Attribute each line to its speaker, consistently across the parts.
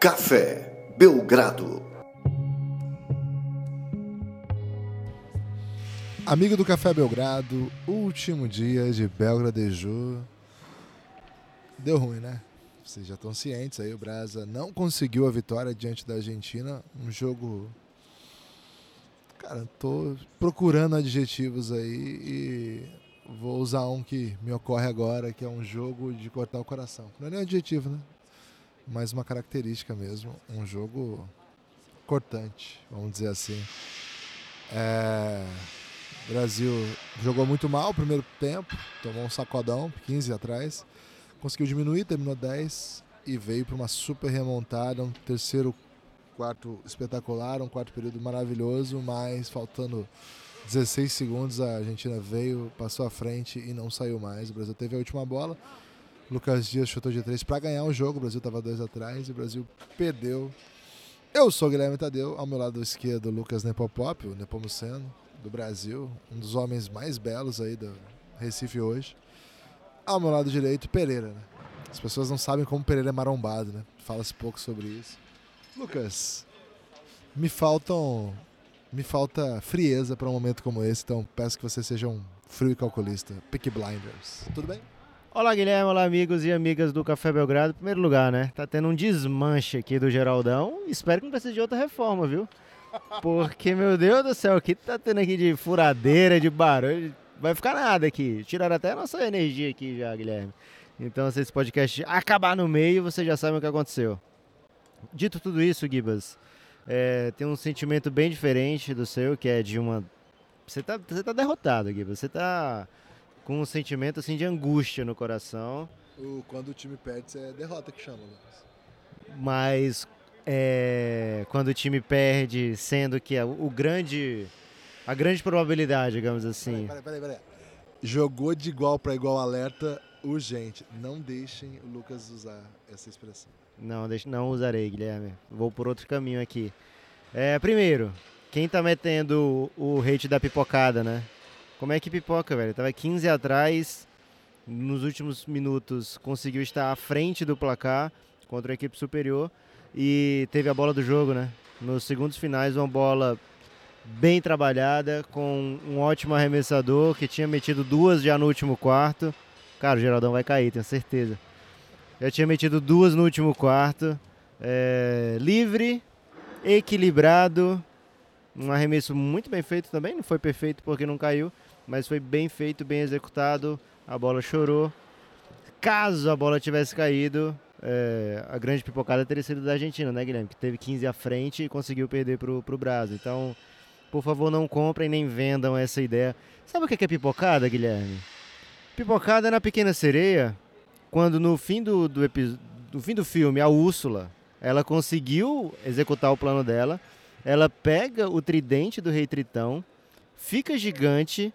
Speaker 1: Café Belgrado.
Speaker 2: Amigo do Café Belgrado, último dia de Belgradejo. Deu ruim, né? Vocês já estão cientes aí, o Brasa não conseguiu a vitória diante da Argentina. Um jogo. Cara, tô procurando adjetivos aí e vou usar um que me ocorre agora, que é um jogo de cortar o coração. Não é nem adjetivo, né? Mas uma característica mesmo. Um jogo cortante, vamos dizer assim. É o Brasil jogou muito mal o primeiro tempo, tomou um sacodão, 15 atrás. Conseguiu diminuir, terminou 10 e veio para uma super remontada, um terceiro quarto espetacular, um quarto período maravilhoso, mas faltando 16 segundos a Argentina veio, passou à frente e não saiu mais. O Brasil teve a última bola. Lucas Dias chutou de três para ganhar o jogo. O Brasil estava dois atrás e o Brasil perdeu. Eu sou o Guilherme Tadeu, ao meu lado esquerdo, Lucas Nepopop, o Nepomuceno do Brasil, um dos homens mais belos aí do Recife hoje. Ao meu lado direito, Pereira, né? As pessoas não sabem como Pereira é marombado, né? Fala-se pouco sobre isso. Lucas, me faltam me falta frieza para um momento como esse, então peço que você seja um frio e calculista. Pick Blinders. Tudo bem?
Speaker 3: Olá, Guilherme. Olá, amigos e amigas do Café Belgrado. Em primeiro lugar, né? Tá tendo um desmanche aqui do Geraldão. Espero que não precise de outra reforma, viu? Porque, meu Deus do céu, o que tá tendo aqui de furadeira, de barulho? Vai ficar nada aqui. Tiraram até a nossa energia aqui já, Guilherme. Então, se esse podcast acabar no meio, você já sabe o que aconteceu. Dito tudo isso, Gibas, é, tem um sentimento bem diferente do seu, que é de uma. Você tá, você tá derrotado, Gibas. Você tá com um sentimento assim de angústia no coração.
Speaker 2: O, quando o time perde, é derrota que chama, Lucas.
Speaker 3: Mas é, quando o time perde, sendo que o, o grande. A grande probabilidade, digamos assim.
Speaker 2: Peraí, peraí, peraí. Jogou de igual para igual alerta urgente. Não deixem o Lucas usar essa expressão.
Speaker 3: Não, deixe, não usarei, Guilherme. Vou por outro caminho aqui. É, primeiro, quem tá metendo o, o hate da pipocada, né? Como é que pipoca, velho? Tava 15 atrás, nos últimos minutos conseguiu estar à frente do placar contra a equipe superior e teve a bola do jogo, né? Nos segundos finais, uma bola bem trabalhada, com um ótimo arremessador que tinha metido duas já no último quarto. Cara, o Geraldão vai cair, tenho certeza. Já tinha metido duas no último quarto. É, livre, equilibrado. Um arremesso muito bem feito também. Não foi perfeito porque não caiu, mas foi bem feito, bem executado. A bola chorou. Caso a bola tivesse caído, é, a grande pipocada teria sido da Argentina, né, Guilherme? Que teve 15 à frente e conseguiu perder pro, pro Brasil. Então, por favor, não comprem nem vendam essa ideia. Sabe o que é pipocada, Guilherme? Pipocada é na Pequena Sereia, quando no fim do, do, do fim do filme, a Úrsula, ela conseguiu executar o plano dela, ela pega o tridente do rei Tritão, fica gigante,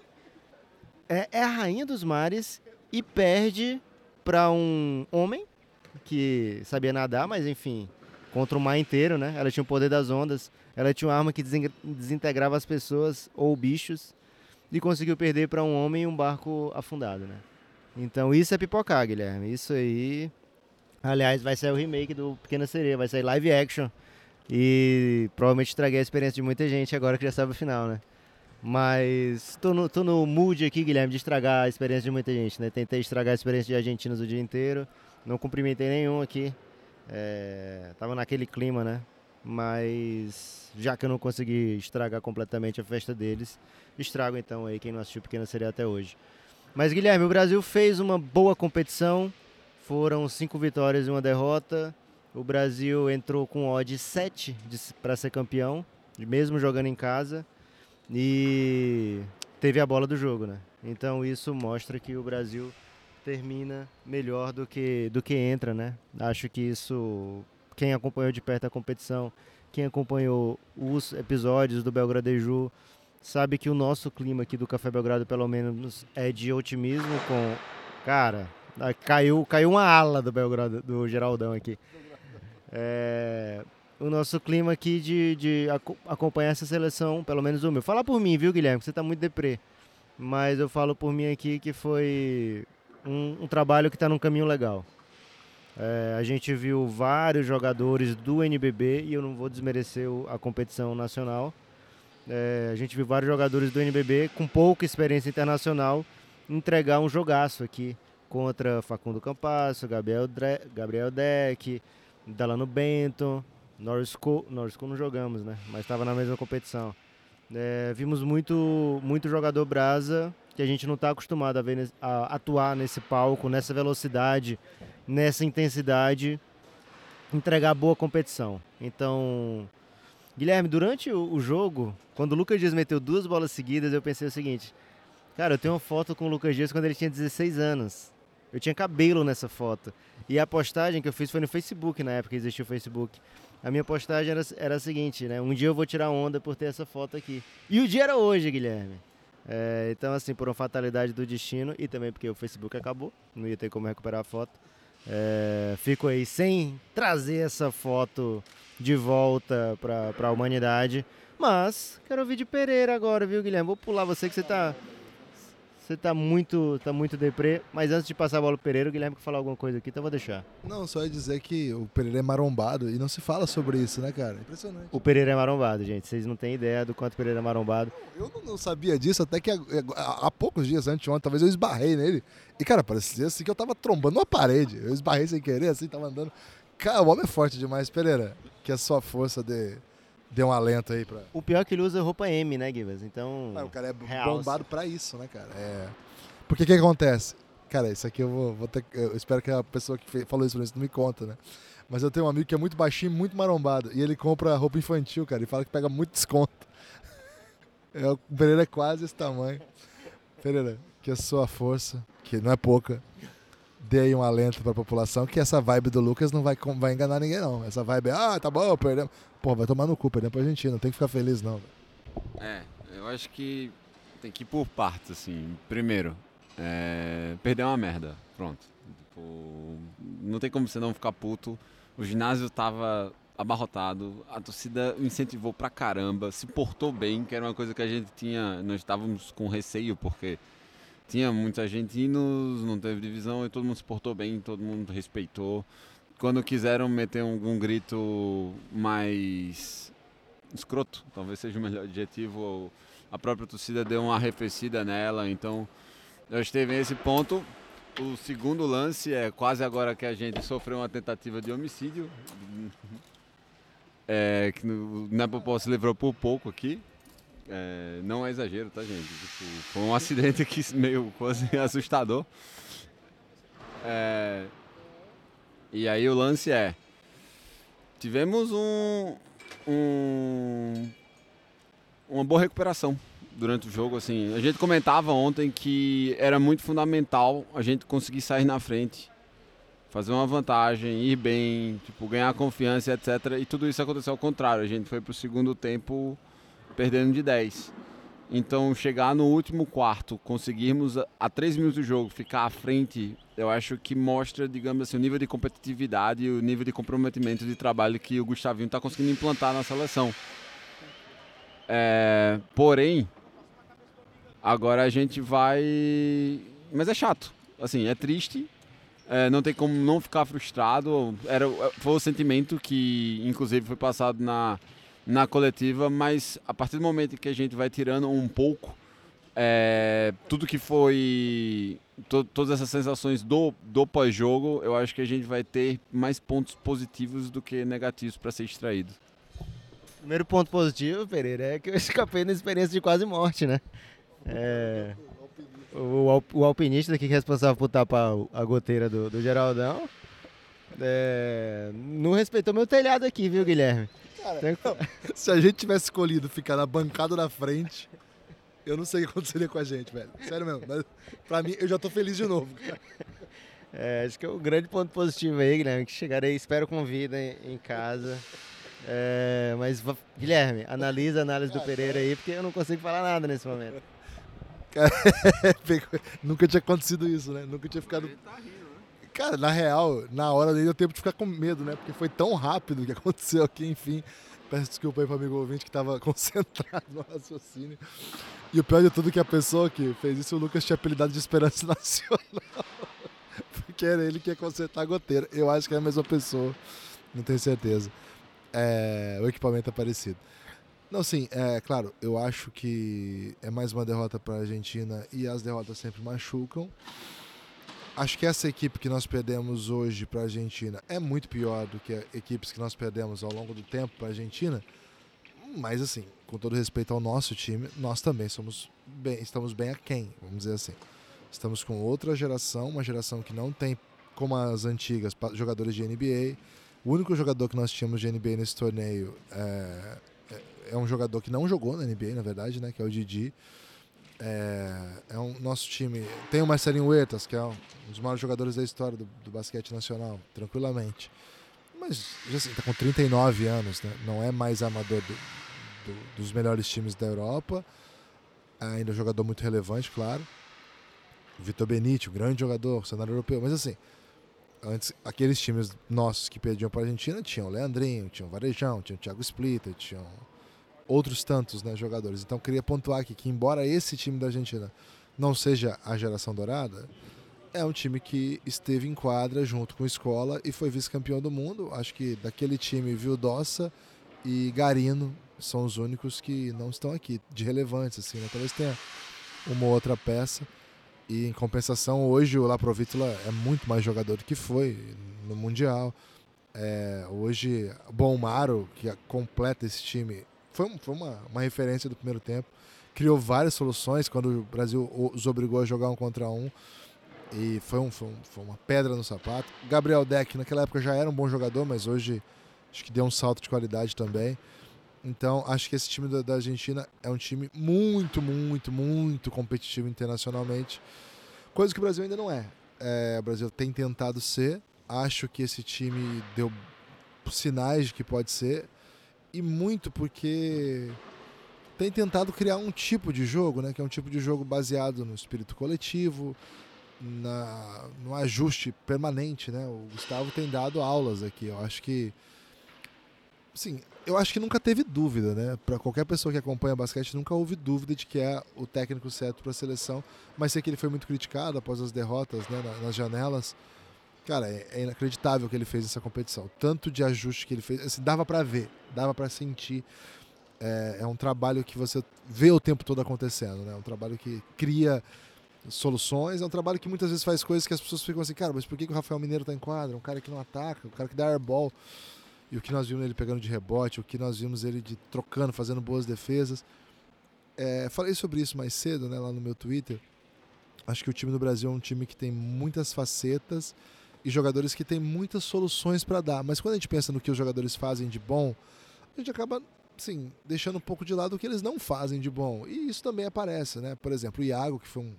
Speaker 3: é, é a rainha dos mares e perde para um homem que sabia nadar, mas enfim, contra o mar inteiro, né? Ela tinha o poder das ondas, ela tinha uma arma que desintegrava as pessoas ou bichos e conseguiu perder para um homem em um barco afundado, né? Então isso é pipocar, Guilherme. Isso aí. Aliás, vai sair o remake do Pequena Sereia, vai sair live action. E provavelmente estraguei a experiência de muita gente agora que já sabe o final, né? Mas tô no, tô no mood aqui, Guilherme, de estragar a experiência de muita gente, né? Tentei estragar a experiência de argentinos o dia inteiro. Não cumprimentei nenhum aqui. É, tava naquele clima, né? Mas já que eu não consegui estragar completamente a festa deles, estrago então aí quem não assistiu Pequena Seria até hoje. Mas Guilherme, o Brasil fez uma boa competição. Foram cinco vitórias e uma derrota. O Brasil entrou com odd 7 para ser campeão, mesmo jogando em casa. E teve a bola do jogo, né? Então isso mostra que o Brasil termina melhor do que, do que entra, né? Acho que isso, quem acompanhou de perto a competição, quem acompanhou os episódios do Belgradeju, sabe que o nosso clima aqui do Café Belgrado, pelo menos, é de otimismo com... Cara, caiu, caiu uma ala do Belgrado, do Geraldão aqui. É, o nosso clima aqui de, de acompanhar essa seleção, pelo menos o meu. Fala por mim, viu, Guilherme? Você tá muito deprê. Mas eu falo por mim aqui que foi um, um trabalho que está num caminho legal. É, a gente viu vários jogadores do NBB, e eu não vou desmerecer a competição nacional. É, a gente viu vários jogadores do NBB com pouca experiência internacional entregar um jogaço aqui contra Facundo Campasso, Gabriel, Dre, Gabriel Deck, Dalano Benton, Norris Cole, Norris Cole não jogamos, né? Mas estava na mesma competição. É, vimos muito, muito jogador brasa que a gente não está acostumado a ver a atuar nesse palco, nessa velocidade, nessa intensidade, entregar boa competição. Então, Guilherme, durante o, o jogo, quando o Lucas Dias meteu duas bolas seguidas, eu pensei o seguinte: cara, eu tenho uma foto com o Lucas Dias quando ele tinha 16 anos. Eu tinha cabelo nessa foto. E a postagem que eu fiz foi no Facebook, na época existia o Facebook. A minha postagem era, era a seguinte, né? Um dia eu vou tirar onda por ter essa foto aqui. E o dia era hoje, Guilherme. É, então, assim, por uma fatalidade do destino e também porque o Facebook acabou, não ia ter como recuperar a foto. É, fico aí sem trazer essa foto de volta para a humanidade. Mas quero ouvir de Pereira agora, viu, Guilherme? Vou pular você que você tá. Você tá muito, tá muito deprê. Mas antes de passar a bola pro Pereira, o Guilherme quer falar alguma coisa aqui, então eu vou deixar.
Speaker 2: Não, só ia dizer que o Pereira é marombado e não se fala sobre isso, né, cara? Impressionante.
Speaker 3: O Pereira é marombado, gente. Vocês não têm ideia do quanto o Pereira é marombado.
Speaker 2: Eu não, não sabia disso, até que há, poucos dias antes, ontem, talvez eu esbarrei nele. E, cara, parecia assim que eu tava trombando uma parede. Eu esbarrei sem querer, assim, tava andando. Cara, o homem é forte demais, Pereira. Que a sua força dê, dê um alento aí pra.
Speaker 3: O pior é que ele usa roupa M, né, Gibas? Então.
Speaker 2: Ah, o cara é
Speaker 3: Real,
Speaker 2: bombado pra isso, né, cara? É. Porque o que, acontece? Cara, isso aqui eu vou, vou ter. Eu espero que a pessoa que falou isso pra mim não me conta, né? Mas eu tenho um amigo que é muito baixinho, e muito marombado. E ele compra roupa infantil, cara. E fala que pega muito desconto. É, o Pereira é quase esse tamanho. Pereira, que a sua força, que não é pouca, aí um alento pra população, que essa vibe do Lucas não vai, vai enganar ninguém, não. Essa vibe é, ah, tá bom, perdemos. Pô, vai tomar no cu, perdemos pra Argentina. Não tem que ficar feliz, não.
Speaker 4: É, eu acho que tem que ir por partes, assim. Primeiro, é, perder uma merda. Pronto. Tipo, não tem como você não ficar puto. O ginásio tava abarrotado, a torcida incentivou pra caramba, se portou bem, que era uma coisa que a gente tinha, nós estávamos com receio, porque tinha muitos argentinos, não teve divisão e todo mundo se portou bem, todo mundo respeitou. Quando quiseram meter algum grito mais escroto, talvez seja o melhor adjetivo, a própria torcida deu uma arrefecida nela, então eu esteve nesse ponto. O segundo lance é quase agora que a gente sofreu uma tentativa de homicídio, é, que no, na Popó se livrou por pouco aqui. É, não é exagero, tá, gente? Tipo, foi um acidente aqui meio quase assustador. É, e aí o lance é: tivemos um, um uma boa recuperação durante o jogo. Assim, a gente comentava ontem que era muito fundamental a gente conseguir sair na frente, fazer uma vantagem, ir bem, tipo, ganhar confiança, etc. E tudo isso aconteceu ao contrário. A gente foi pro segundo tempo perdendo de 10. Então, chegar no último quarto, conseguirmos a- a 3 minutos do jogo ficar à frente, eu acho que mostra, digamos assim, o nível de competitividade e o nível de comprometimento de trabalho que o Gustavinho está conseguindo implantar na seleção. É, porém, agora a gente vai. Mas é chato. Assim, é triste. é, não tem como não ficar frustrado. Era, foi o sentimento que, inclusive, foi passado na, na coletiva, mas a partir do momento que a gente vai tirando um pouco é, tudo que foi. to- todas essas sensações do, do pós-jogo, eu acho que a gente vai ter mais pontos positivos do que negativos para ser extraído.
Speaker 3: Primeiro ponto positivo, Pereira, é que eu escapei na experiência de quase morte, né? É, o, o alpinista aqui que é responsável por tapar a goteira do, do Geraldão é, não respeitou meu telhado aqui, viu, Guilherme? Tem que-
Speaker 2: Se a gente tivesse escolhido ficar na bancada da frente, eu não sei o que aconteceria com a gente, velho. Sério mesmo. Mas pra mim, eu já tô feliz de novo. cara.
Speaker 3: É, acho que é o grande ponto positivo aí, Guilherme, que chegarei, espero com vida em, em casa. É, mas, Guilherme, analisa a análise do Pereira aí, porque eu não consigo falar nada nesse momento.
Speaker 2: Nunca tinha acontecido isso, né? Nunca tinha ficado. Cara, na real, na hora dele deu tempo de ficar com medo, né? Porque foi tão rápido que aconteceu aqui, enfim. Peço desculpa aí pro amigo ouvinte que tava concentrado no raciocínio. E o pior de tudo é que a pessoa que fez isso, o Lucas tinha apelidado de Esperança Nacional. que era ele que ia consertar a goteira. Eu acho que é a mesma pessoa, não tenho certeza. É, o equipamento é parecido. Não, sim, é claro, eu acho que é mais uma derrota para a Argentina e as derrotas sempre machucam. Acho que essa equipe que nós perdemos hoje para a Argentina é muito pior do que equipes que nós perdemos ao longo do tempo para a Argentina. Mas assim, com todo respeito ao nosso time, nós também somos bem, estamos bem aquém, vamos dizer assim. Estamos com outra geração, uma geração que não tem, como as antigas, jogadores de NBA. O único jogador que nós tínhamos de NBA nesse torneio é, é, é um jogador que não jogou na NBA, na verdade, né? Que é o Didi. É, é um nosso time. Tem o Marcelinho Huertas, que é um dos maiores jogadores da história do, do basquete nacional, tranquilamente. Mas já assim, tá com 39 anos, né? Não é mais amador do, do, dos melhores times da Europa. Ainda um jogador muito relevante, claro. Vitor Benite, um grande jogador, cenário europeu. Mas assim, antes, aqueles times nossos que perdiam para a Argentina tinham o Leandrinho, tinham o Varejão, tinham o Thiago Splitter, tinham outros tantos né, jogadores. Então queria pontuar aqui que, embora esse time da Argentina não seja a geração dourada, é um time que esteve em quadra junto com a escola e foi vice-campeão do mundo. Acho que daquele time, Vildossa e Garino são os únicos que não estão aqui, de relevância. Assim, né? Talvez tenha uma outra peça. E em compensação, hoje o Laprovitula é muito mais jogador do que foi no Mundial. É, hoje, Bom Maro, que completa esse time, foi, foi uma, uma referência do primeiro tempo. Criou várias soluções quando o Brasil os obrigou a jogar um contra um. E foi, um, foi, um, foi uma pedra no sapato. Gabriel Deck, naquela época, já era um bom jogador, mas hoje acho que deu um salto de qualidade também. Então, acho que esse time da, Argentina é um time muito, muito, muito competitivo internacionalmente. Coisa que o Brasil ainda não é. é. O Brasil tem tentado ser. Acho que esse time deu sinais de que pode ser e muito porque tem tentado criar um tipo de jogo, né, que é um tipo de jogo baseado no espírito coletivo, na, no ajuste permanente, né? O Gustavo tem dado aulas aqui. Eu acho que sim, eu acho que nunca teve dúvida, né? Para qualquer pessoa que acompanha basquete, nunca houve dúvida de que é o técnico certo para a seleção. Mas sei que ele foi muito criticado após as derrotas, né, nas janelas. Cara, é, é inacreditável o que ele fez nessa competição. Tanto de ajuste que ele fez, assim, dava para ver, dava para sentir. É, é, um trabalho que você vê o tempo todo acontecendo, né? É um trabalho que cria soluções, é um trabalho que muitas vezes faz coisas que as pessoas ficam assim, cara, mas por que, que o Rafael Mineiro tá em quadra? Um cara que não ataca, um cara que dá airball. E o que nós vimos ele pegando de rebote, o que nós vimos ele de trocando, fazendo boas defesas. É, falei sobre isso mais cedo, né, lá no meu Twitter. Acho que o time do Brasil é um time que tem muitas facetas e jogadores que têm muitas soluções para dar. Mas quando a gente pensa no que os jogadores fazem de bom, a gente acaba assim, deixando um pouco de lado o que eles não fazem de bom. E isso também aparece, né? Por exemplo, o Iago, que foi um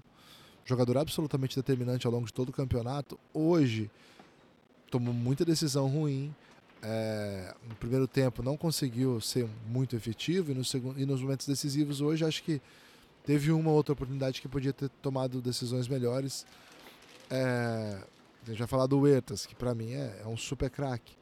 Speaker 2: jogador absolutamente determinante ao longo de todo o campeonato, hoje tomou muita decisão ruim. É, no primeiro tempo não conseguiu ser muito efetivo e, no segundo, e nos momentos decisivos hoje acho que teve uma outra oportunidade que podia ter tomado decisões melhores. É, a gente vai falar do Huertas, que para mim é, é, um super craque.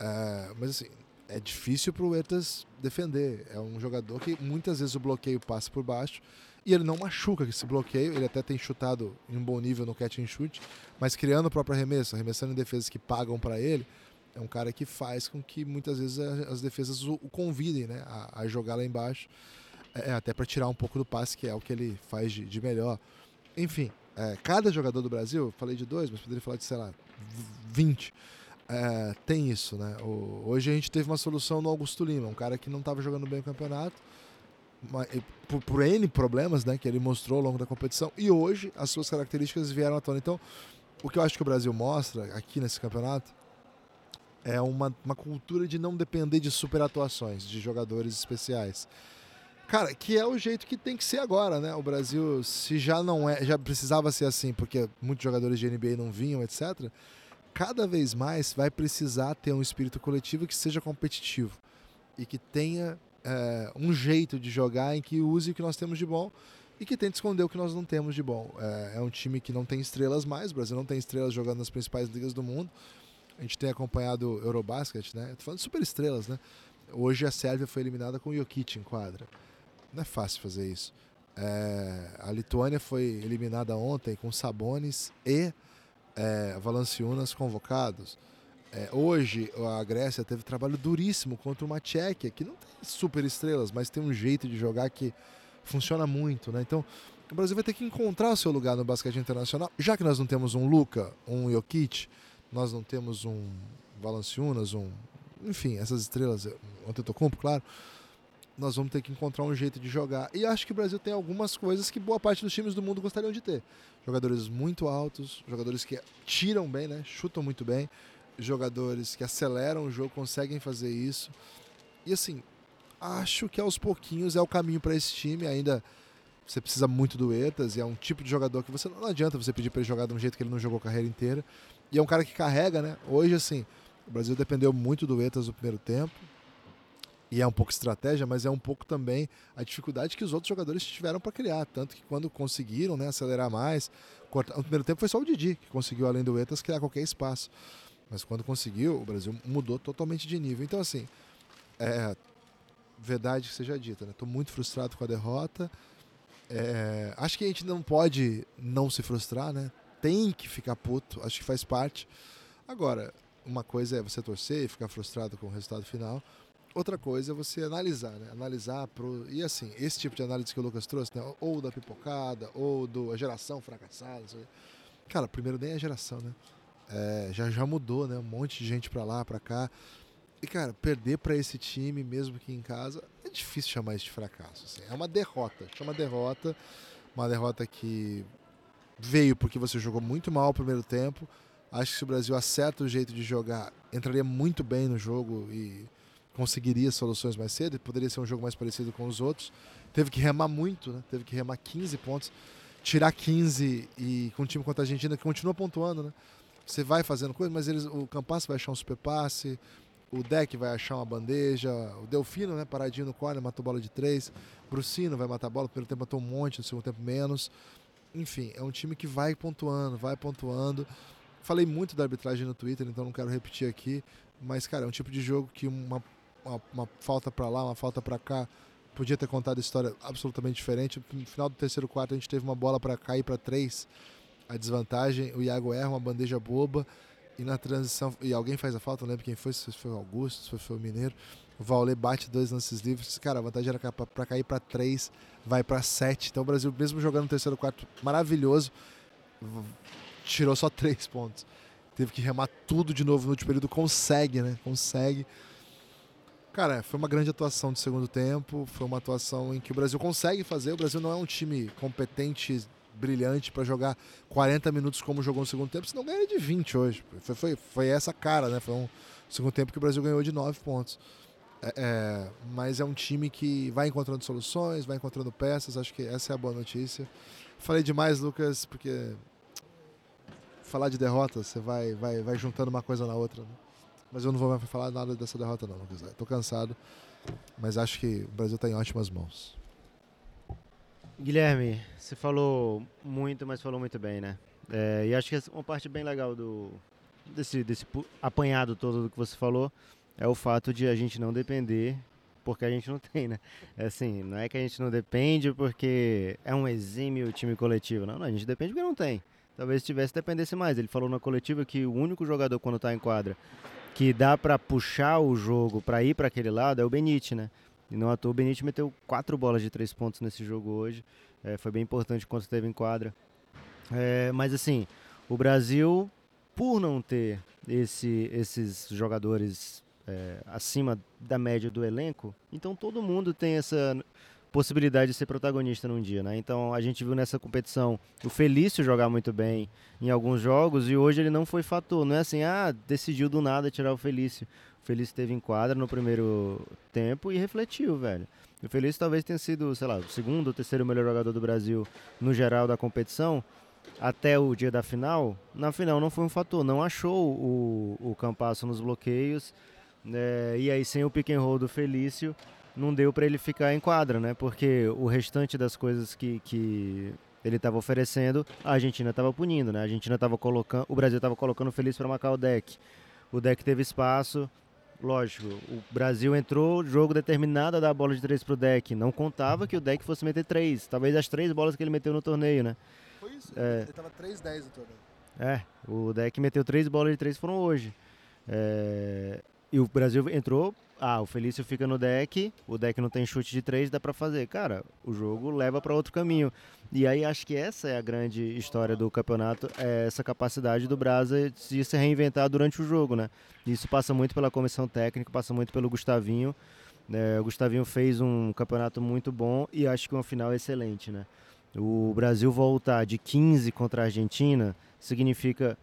Speaker 2: É, mas assim, é difícil para o Huertas defender. É um jogador que muitas vezes o bloqueio passa por baixo e ele não machuca esse bloqueio. Ele até tem chutado em um bom nível no catch and shoot, mas criando o próprio arremesso, arremessando em defesas que pagam para ele. É um cara que faz com que muitas vezes as defesas o convidem né, a, a jogar lá embaixo, é, até para tirar um pouco do passe, que é o que ele faz de, de melhor. Enfim, é, cada jogador do Brasil, falei de dois, mas poderia falar de, sei lá, 20. É, tem isso, né? O, hoje a gente teve uma solução no Augusto Lima, um cara que não estava jogando bem o campeonato, por, por, N problemas né, que ele mostrou ao longo da competição, e hoje as suas características vieram à tona. Então, o que eu acho que o Brasil mostra aqui nesse campeonato é uma, uma cultura de não depender de super atuações, de jogadores especiais. Cara, que é o jeito que tem que ser agora, né? O Brasil, se já não é, já precisava ser assim, porque muitos jogadores de NBA não vinham, etc. Cada vez mais vai precisar ter um espírito coletivo que seja competitivo e que tenha é, um jeito de jogar em que use o que nós temos de bom e que tente esconder o que nós não temos de bom. É, é um time que não tem estrelas mais, o Brasil não tem estrelas jogando nas principais ligas do mundo. A gente tem acompanhado Eurobasket, né? Tô falando de super estrelas, né? Hoje a Sérvia foi eliminada com o Jokic em quadra. Não é fácil fazer isso. É, a Lituânia foi eliminada ontem com Sabonis e é, Valanciunas convocados. É, hoje a Grécia teve trabalho duríssimo contra uma Tchequia que não tem super estrelas, mas tem um jeito de jogar que funciona muito, né? Então o Brasil vai ter que encontrar o seu lugar no basquete internacional, já que nós não temos um Luca, um Jokic, nós não temos um Valanciunas, um, enfim, essas estrelas, um Antetokounmpo, claro. Nós vamos ter que encontrar um jeito de jogar. E acho que o Brasil tem algumas coisas que boa parte dos times do mundo gostariam de ter. Jogadores muito altos, jogadores que tiram bem, né? Chutam muito bem jogadores que aceleram o jogo conseguem fazer isso. E assim, acho que aos pouquinhos é o caminho para esse time. Ainda você precisa muito do Etas e é um tipo de jogador que você não adianta você pedir para ele jogar de um jeito que ele não jogou a carreira inteira. E é um cara que carrega, né? Hoje, assim, o Brasil dependeu muito do Etas no primeiro tempo. E é um pouco estratégia, mas é um pouco também a dificuldade que os outros jogadores tiveram para criar. Tanto que quando conseguiram né, acelerar mais, cortar... no primeiro tempo foi só o Didi que conseguiu, além do Etas, criar qualquer espaço. Mas quando conseguiu, o Brasil mudou totalmente de nível. Então, assim, é verdade que seja dita, né? Estou muito frustrado com a derrota. É, acho que a gente não pode não se frustrar, né? Tem que ficar puto, acho que faz parte. Agora, uma coisa é você torcer e ficar frustrado com o resultado final. Outra coisa é você analisar, né? Analisar pro... E assim, esse tipo de análise que o Lucas trouxe, né? Ou da pipocada, ou da geração fracassada. Cara, primeiro nem a geração, né? É, já, já mudou, né? Um monte de gente para lá, para cá. E, cara, perder para esse time, mesmo que em casa, é difícil chamar isso de fracasso. Assim. É uma derrota. Chama derrota. Uma derrota que veio porque você jogou muito mal o primeiro tempo. Acho que se o Brasil acerta o jeito de jogar, entraria muito bem no jogo e conseguiria soluções mais cedo. Poderia ser um jogo mais parecido com os outros. Teve que remar muito, né? Teve que remar 15 pontos. Tirar 15 e com o time contra a Argentina que continua pontuando, né? Você vai fazendo coisa, mas eles, o Campas vai achar um super passe, o Deck vai achar uma bandeja, o Delfino, né, paradinho no corner, matou bola de três, Brucino vai matar bola, pelo tempo matou um monte, no segundo tempo menos. Enfim, é um time que vai pontuando, vai pontuando. Falei muito da arbitragem no Twitter, então não quero repetir aqui, mas cara, é um tipo de jogo que uma, uma, uma falta para lá, uma falta para cá, podia ter contado história absolutamente diferente. No final do terceiro quarto a gente teve uma bola para cair para três a desvantagem, o Iago erra uma bandeja boba e na transição, e alguém faz a falta, não lembro quem foi, se foi o Augusto, se foi o Mineiro. O Vaulé bate dois lances livres, cara, a vantagem era para cair para três, vai para sete. Então o Brasil, mesmo jogando no terceiro quarto maravilhoso, tirou só três pontos. Teve que remar tudo de novo no último período, consegue, né? Consegue. Cara, foi uma grande atuação de segundo tempo, foi uma atuação em que o Brasil consegue fazer. O Brasil não é um time competente brilhante para jogar 40 minutos como jogou no segundo tempo, senão ganharia de 20 hoje. Foi, foi, foi essa cara, né? Foi um segundo tempo que o Brasil ganhou de 9 pontos. É, é, mas é um time que vai encontrando soluções, vai encontrando peças, acho que essa é a boa notícia. Falei demais, Lucas, porque falar de derrota, você vai, vai, vai juntando uma coisa na outra. Né? Mas eu não vou mais falar nada dessa derrota, não, Lucas. Estou cansado, mas acho que o Brasil está em ótimas mãos.
Speaker 3: Guilherme, você falou muito, mas falou muito bem, né? É, e acho que uma parte bem legal do desse, desse apanhado todo do que você falou é o fato de a gente não depender porque a gente não tem, né? É assim, não é que a gente não depende porque é um exímio time coletivo. Não, não, a gente depende porque não tem. Talvez se tivesse dependesse mais. Ele falou na coletiva que o único jogador quando está em quadra que dá para puxar o jogo para ir para aquele lado é o Benite, né? E não à toa o Benítez meteu quatro bolas de três pontos nesse jogo hoje. É, foi bem importante quando esteve em quadra. É, mas assim, o Brasil, por não ter esse, esses jogadores é, acima da média do elenco, então todo mundo tem essa possibilidade de ser protagonista num dia, né? Então a gente viu nessa competição o Felício jogar muito bem em alguns jogos e hoje ele não foi fator. Não é assim, ah, decidiu do nada tirar o Felício. Feliz esteve em quadra no primeiro tempo e refletiu, velho. O Feliz talvez tenha sido, sei lá, o segundo ou terceiro melhor jogador do Brasil no geral da competição até o dia da final. Na final não foi um fator, não achou o, o Campasso nos bloqueios. Né? E aí, sem o pick and roll do Felício, não deu para ele ficar em quadra, né? Porque o restante das coisas que, que ele estava oferecendo, a Argentina estava punindo, né? A Argentina estava colocando, o Brasil estava colocando o Felício para marcar o deck. O deck teve espaço, lógico, o Brasil entrou, jogo determinado a dar a bola de três pro deck. Não contava que o deck fosse meter três. Talvez as três bolas que ele meteu no torneio, né?
Speaker 2: Foi isso. É. Ele tava 3-10 no torneio.
Speaker 3: É, o deck meteu três bolas de três foram hoje. É, e o Brasil entrou. Ah, o Felício fica no deck, o deck não tem chute de três, dá para fazer. Cara, o jogo leva para outro caminho. E aí acho que essa é a grande história do campeonato, é essa capacidade do Brasa de se reinventar durante o jogo, né? Isso passa muito pela comissão técnica, passa muito pelo Gustavinho. É, o Gustavinho fez um campeonato muito bom e acho que uma final excelente, né? O Brasil voltar de 15 contra a Argentina significa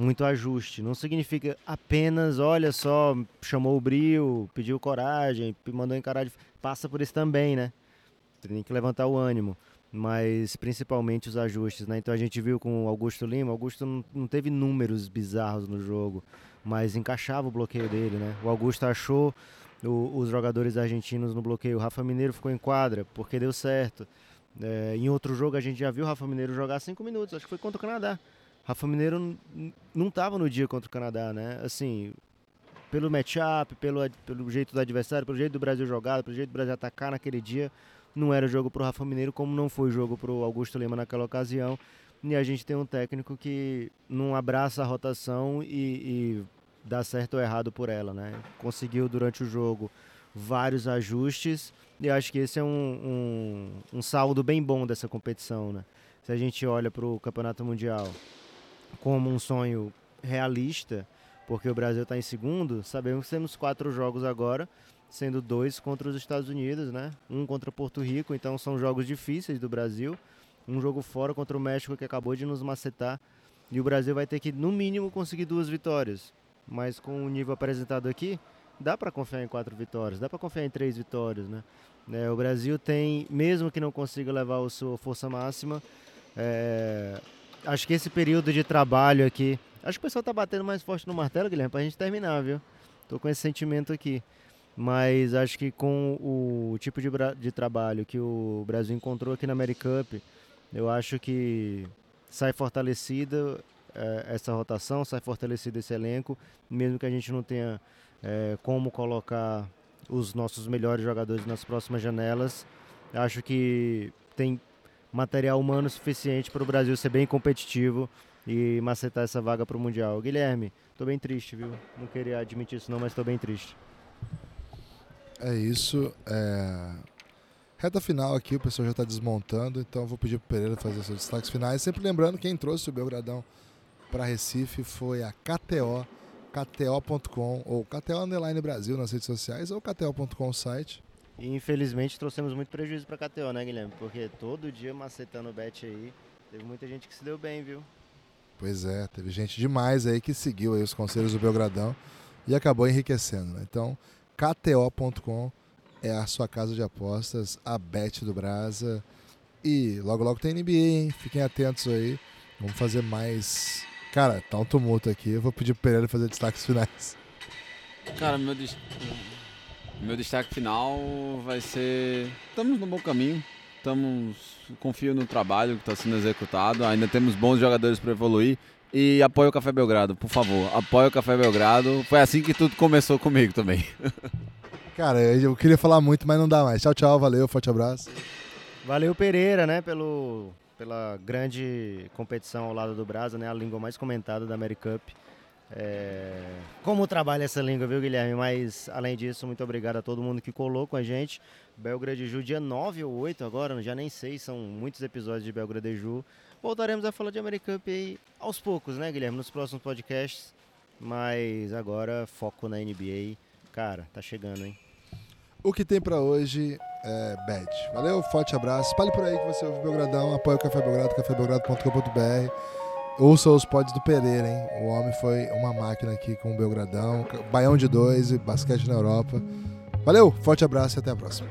Speaker 3: muito ajuste. Não significa apenas, olha só, chamou o brilho, pediu coragem, mandou encarar. De... Passa por isso também, né? Tem que levantar o ânimo. Mas principalmente os ajustes, né? Então a gente viu com o Augusto Lima, Augusto não, não teve números bizarros no jogo, mas encaixava o bloqueio dele, né? O Augusto achou o, os jogadores argentinos no bloqueio. O Rafa Mineiro ficou em quadra porque deu certo. É, em outro jogo a gente já viu o Rafa Mineiro jogar cinco minutos, acho que foi contra o Canadá. Rafa Mineiro não estava no dia contra o Canadá, né? Assim, pelo matchup, pelo, pelo jeito do adversário, pelo jeito do Brasil jogar, pelo jeito do Brasil atacar naquele dia, não era jogo para o Rafa Mineiro, como não foi jogo para o Augusto Lima naquela ocasião. E a gente tem um técnico que não abraça a rotação e, e dá certo ou errado por ela, né? Conseguiu durante o jogo vários ajustes e acho que esse é um, um, um saldo bem bom dessa competição, né? Se a gente olha para o Campeonato Mundial como um sonho realista, porque o Brasil está em segundo, sabemos que temos quatro jogos agora, sendo dois contra os Estados Unidos, né? Um contra Porto Rico, então são jogos difíceis do Brasil. Um jogo fora contra o México que acabou de nos macetar. E o Brasil vai ter que, no mínimo, conseguir duas vitórias. Mas com o nível apresentado aqui, dá para confiar em quatro vitórias, dá para confiar em três vitórias, né? É, o Brasil tem, mesmo que não consiga levar a sua força máxima, é, acho que esse período de trabalho aqui. Acho que o pessoal tá batendo mais forte no martelo, Guilherme, pra gente terminar, viu? Tô com esse sentimento aqui. Mas acho que com o tipo de, de trabalho que o Brasil encontrou aqui na Americup, eu acho que sai fortalecida é, essa rotação, sai fortalecido esse elenco, mesmo que a gente não tenha é, como colocar os nossos melhores jogadores nas próximas janelas. Acho que tem material humano suficiente para o Brasil ser bem competitivo e macetar essa vaga para o Mundial. Guilherme, estou bem triste, viu? Não queria admitir isso não, mas estou bem triste.
Speaker 2: É isso. É... Reta final aqui, o pessoal já está desmontando, então vou pedir para o Pereira fazer seus destaques finais. Sempre lembrando, quem trouxe o Belgradão para Recife foi a KTO, KTO.com, ou KTO Brasil nas redes sociais, ou KTO.com site.
Speaker 3: E infelizmente trouxemos muito prejuízo para a KTO, né, Guilherme? Porque todo dia macetando o bet aí, teve muita gente que se deu bem, viu?
Speaker 2: Pois é, teve gente demais aí que seguiu aí os conselhos do Belgradão e acabou enriquecendo, né? Então, KTO.com é a sua casa de apostas, a bet do Brasa. E logo logo tem NBA, hein? Fiquem atentos aí. Vamos fazer mais. Cara, tá um tumulto aqui. Eu vou pedir pro Pereira fazer destaques finais.
Speaker 4: Cara, meu destaque meu destaque final vai ser. Estamos no bom caminho. Estamos. Confio no trabalho que está sendo executado. Ainda temos bons jogadores para evoluir. E apoie o Café Belgrado, por favor. Apoie o Café Belgrado. Foi assim que tudo começou comigo também.
Speaker 2: Cara, eu queria falar muito, mas não dá mais. Tchau, tchau. Valeu, forte abraço.
Speaker 3: Valeu, Pereira, né, pelo, pela grande competição ao lado do Brasa, né? A língua mais comentada da Americup. É... Como trabalha essa língua, viu, Guilherme? Mas, além disso, muito obrigado a todo mundo que colou com a gente. Belgrade Ju, dia 9 ou 8 agora, já nem sei, são muitos episódios de Belgrade Ju. Voltaremos a falar de American Cup aí aos poucos, né, Guilherme? Nos próximos podcasts. Mas agora, foco na NBA. Cara, tá chegando, hein?
Speaker 2: O que tem para hoje é bet. Valeu, forte abraço. Espalhe por aí que você ouve o Belgradão. Apoie o Café Belgrado, cafébelgrado.com.br. Ouça os pods do Pereira, hein? O homem foi uma máquina aqui com o Belgradão, Baião de dois e basquete na Europa. Valeu, forte abraço e até a próxima.